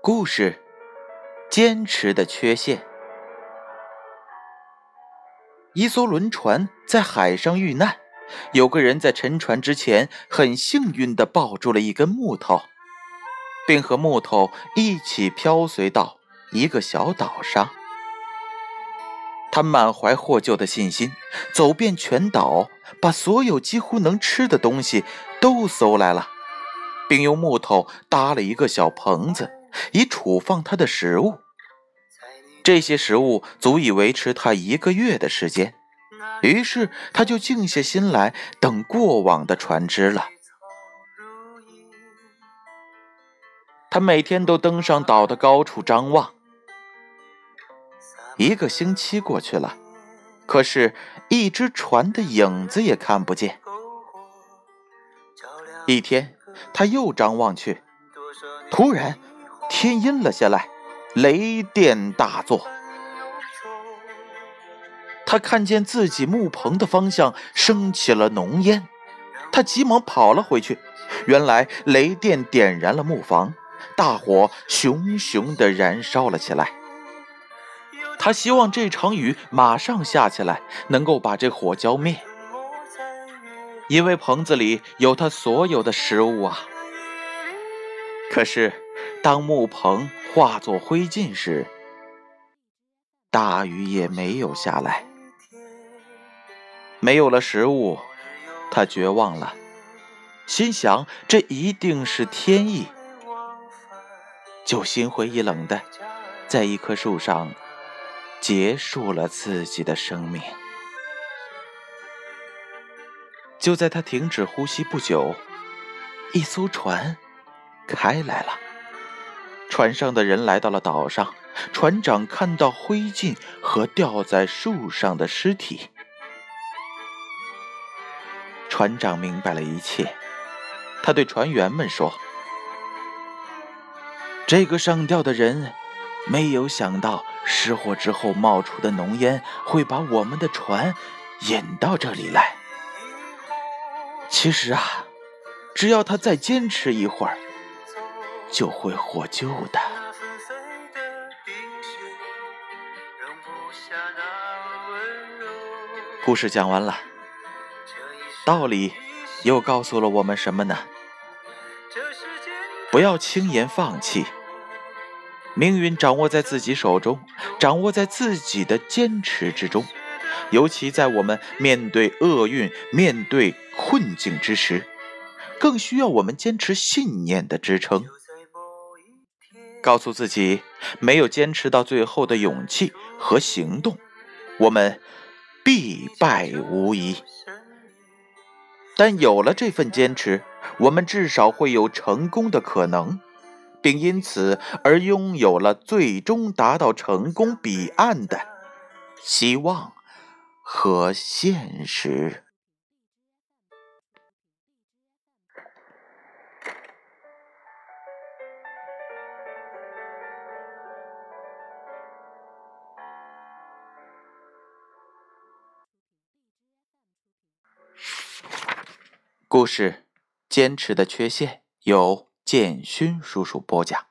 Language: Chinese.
故事：坚持的缺陷。一艘轮船在海上遇难，有个人在沉船之前很幸运地抱住了一根木头，并和木头一起漂随到一个小岛上。他满怀获救的信心，走遍全岛，把所有几乎能吃的东西都搜来了，并用木头搭了一个小棚子。以储放他的食物，这些食物足以维持他一个月的时间。于是他就静下心来等过往的船只了。他每天都登上岛的高处张望。一个星期过去了，可是，一只船的影子也看不见。一天，他又张望去，突然。天阴了下来，雷电大作。他看见自己木棚的方向升起了浓烟，他急忙跑了回去。原来雷电点燃了木房，大火熊熊的燃烧了起来。他希望这场雨马上下起来，能够把这火浇灭，因为棚子里有他所有的食物啊。可是。当木棚化作灰烬时，大雨也没有下来。没有了食物，他绝望了，心想这一定是天意，就心灰意冷的在一棵树上结束了自己的生命。就在他停止呼吸不久，一艘船开来了。船上的人来到了岛上，船长看到灰烬和吊在树上的尸体，船长明白了一切。他对船员们说：“这个上吊的人没有想到失火之后冒出的浓烟会把我们的船引到这里来。其实啊，只要他再坚持一会儿。”就会获救的。故事讲完了，道理又告诉了我们什么呢？不要轻言放弃，命运掌握在自己手中，掌握在自己的坚持之中。尤其在我们面对厄运、面对困境之时，更需要我们坚持信念的支撑。告诉自己，没有坚持到最后的勇气和行动，我们必败无疑。但有了这份坚持，我们至少会有成功的可能，并因此而拥有了最终达到成功彼岸的希望和现实。故事：坚持的缺陷，由建勋叔叔播讲。